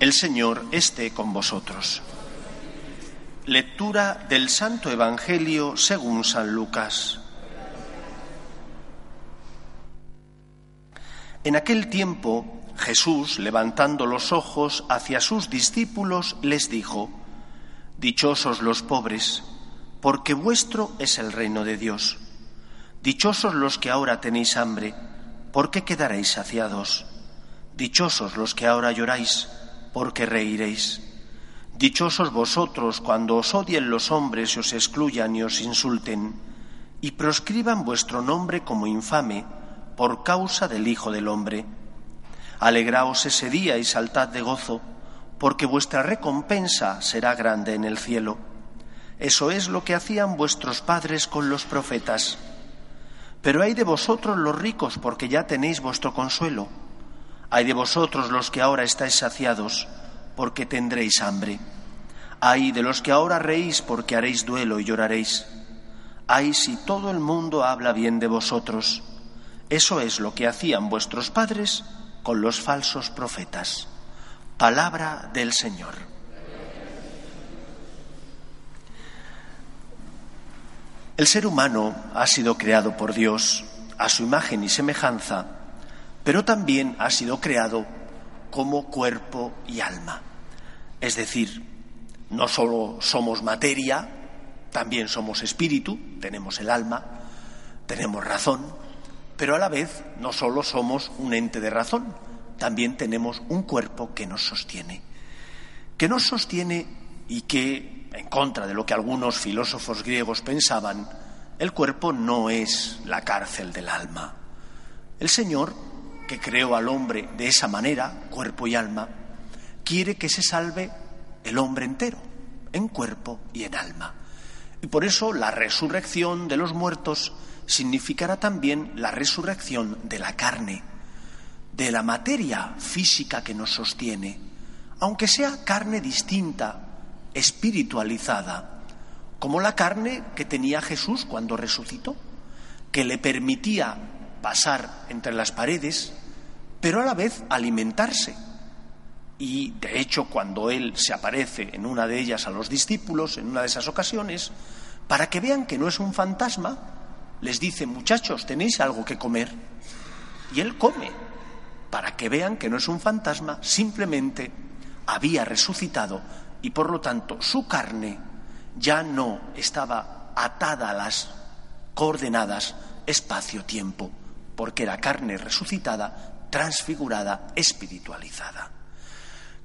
El Señor esté con vosotros. Lectura del Santo Evangelio según San Lucas. En aquel tiempo Jesús, levantando los ojos hacia sus discípulos, les dijo, Dichosos los pobres, porque vuestro es el reino de Dios. Dichosos los que ahora tenéis hambre, porque quedaréis saciados. Dichosos los que ahora lloráis, porque reiréis. Dichosos vosotros cuando os odien los hombres y os excluyan y os insulten, y proscriban vuestro nombre como infame por causa del Hijo del Hombre. Alegraos ese día y saltad de gozo, porque vuestra recompensa será grande en el cielo. Eso es lo que hacían vuestros padres con los profetas. Pero hay de vosotros los ricos, porque ya tenéis vuestro consuelo. Hay de vosotros los que ahora estáis saciados, porque tendréis hambre. Hay de los que ahora reís, porque haréis duelo y lloraréis. Ay si todo el mundo habla bien de vosotros. Eso es lo que hacían vuestros padres con los falsos profetas. Palabra del Señor. El ser humano ha sido creado por Dios a su imagen y semejanza pero también ha sido creado como cuerpo y alma. Es decir, no solo somos materia, también somos espíritu, tenemos el alma, tenemos razón, pero a la vez no solo somos un ente de razón, también tenemos un cuerpo que nos sostiene, que nos sostiene y que, en contra de lo que algunos filósofos griegos pensaban, el cuerpo no es la cárcel del alma. El Señor que creó al hombre de esa manera, cuerpo y alma, quiere que se salve el hombre entero, en cuerpo y en alma. Y por eso la resurrección de los muertos significará también la resurrección de la carne, de la materia física que nos sostiene, aunque sea carne distinta, espiritualizada, como la carne que tenía Jesús cuando resucitó, que le permitía pasar entre las paredes, pero a la vez alimentarse. Y de hecho, cuando Él se aparece en una de ellas a los discípulos, en una de esas ocasiones, para que vean que no es un fantasma, les dice, muchachos, ¿tenéis algo que comer? Y Él come, para que vean que no es un fantasma, simplemente había resucitado y por lo tanto su carne ya no estaba atada a las coordenadas espacio-tiempo, porque era carne resucitada transfigurada, espiritualizada.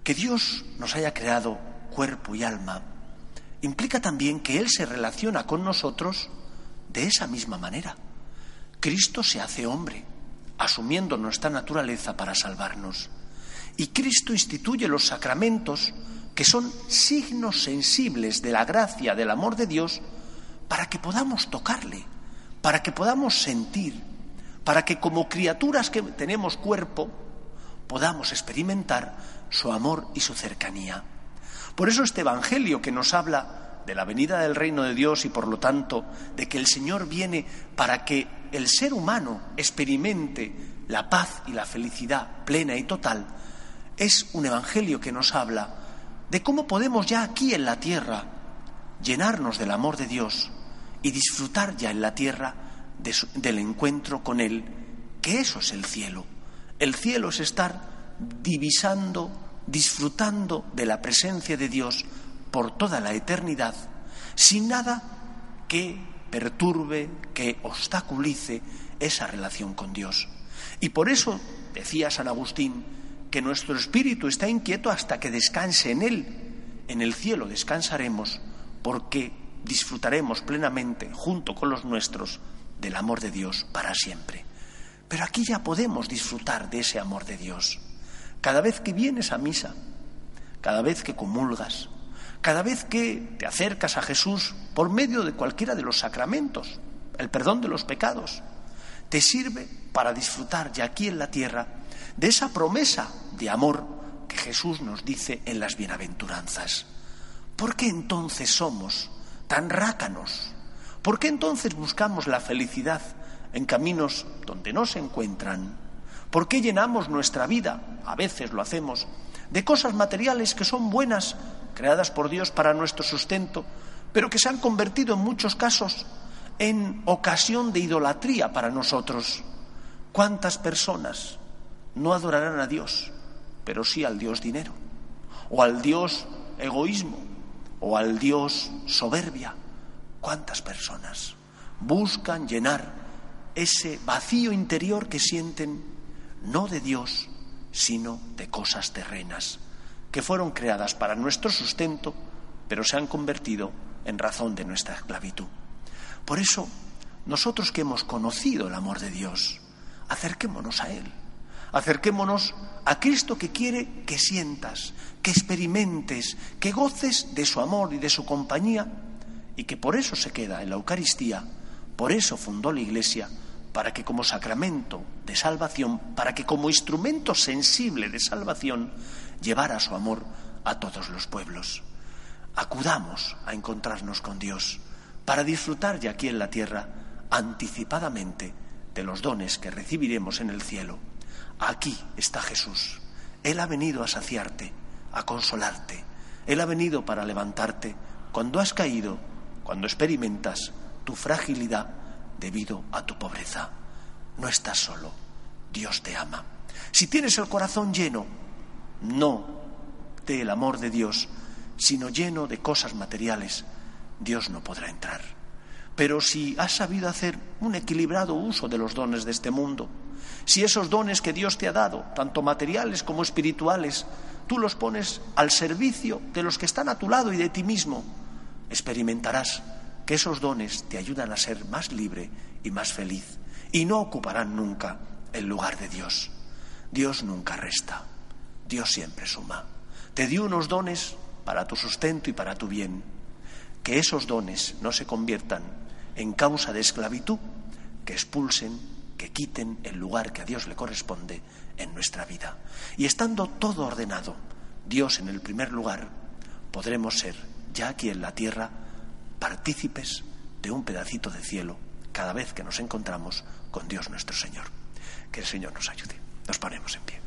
Que Dios nos haya creado cuerpo y alma implica también que Él se relaciona con nosotros de esa misma manera. Cristo se hace hombre, asumiendo nuestra naturaleza para salvarnos. Y Cristo instituye los sacramentos que son signos sensibles de la gracia, del amor de Dios, para que podamos tocarle, para que podamos sentir, para que como criaturas que tenemos cuerpo podamos experimentar su amor y su cercanía. Por eso este Evangelio que nos habla de la venida del reino de Dios y por lo tanto de que el Señor viene para que el ser humano experimente la paz y la felicidad plena y total, es un Evangelio que nos habla de cómo podemos ya aquí en la tierra llenarnos del amor de Dios y disfrutar ya en la tierra del encuentro con Él, que eso es el cielo. El cielo es estar divisando, disfrutando de la presencia de Dios por toda la eternidad, sin nada que perturbe, que obstaculice esa relación con Dios. Y por eso, decía San Agustín, que nuestro espíritu está inquieto hasta que descanse en Él. En el cielo descansaremos porque disfrutaremos plenamente, junto con los nuestros, del amor de Dios para siempre. Pero aquí ya podemos disfrutar de ese amor de Dios. cada vez que vienes a misa, cada vez que comulgas, cada vez que te acercas a Jesús por medio de cualquiera de los sacramentos, el perdón de los pecados, te sirve para disfrutar ya aquí en la tierra de esa promesa de amor que Jesús nos dice en las bienaventuranzas. ¿Por qué entonces somos tan rácanos? ¿Por qué entonces buscamos la felicidad en caminos donde no se encuentran? ¿Por qué llenamos nuestra vida, a veces lo hacemos, de cosas materiales que son buenas, creadas por Dios para nuestro sustento, pero que se han convertido en muchos casos en ocasión de idolatría para nosotros? ¿Cuántas personas no adorarán a Dios, pero sí al Dios dinero, o al Dios egoísmo, o al Dios soberbia? ¿Cuántas personas buscan llenar ese vacío interior que sienten no de Dios, sino de cosas terrenas, que fueron creadas para nuestro sustento, pero se han convertido en razón de nuestra esclavitud. Por eso, nosotros que hemos conocido el amor de Dios, acerquémonos a Él, acerquémonos a Cristo que quiere que sientas, que experimentes, que goces de su amor y de su compañía, y que por eso se queda en la Eucaristía, por eso fundó la Iglesia, para que como sacramento de salvación, para que como instrumento sensible de salvación, llevara su amor a todos los pueblos. Acudamos a encontrarnos con Dios para disfrutar ya aquí en la tierra anticipadamente de los dones que recibiremos en el cielo. Aquí está Jesús. Él ha venido a saciarte, a consolarte. Él ha venido para levantarte cuando has caído, cuando experimentas tu fragilidad debido a tu pobreza. No estás solo, Dios te ama. Si tienes el corazón lleno, no del amor de Dios, sino lleno de cosas materiales, Dios no podrá entrar. Pero si has sabido hacer un equilibrado uso de los dones de este mundo, si esos dones que Dios te ha dado, tanto materiales como espirituales, tú los pones al servicio de los que están a tu lado y de ti mismo, experimentarás que esos dones te ayudan a ser más libre y más feliz y no ocuparán nunca el lugar de Dios. Dios nunca resta, Dios siempre suma. Te dio unos dones para tu sustento y para tu bien. Que esos dones no se conviertan en causa de esclavitud, que expulsen, que quiten el lugar que a Dios le corresponde en nuestra vida. Y estando todo ordenado, Dios en el primer lugar, podremos ser, ya aquí en la tierra, partícipes de un pedacito de cielo cada vez que nos encontramos con Dios nuestro Señor. Que el Señor nos ayude. Nos ponemos en pie.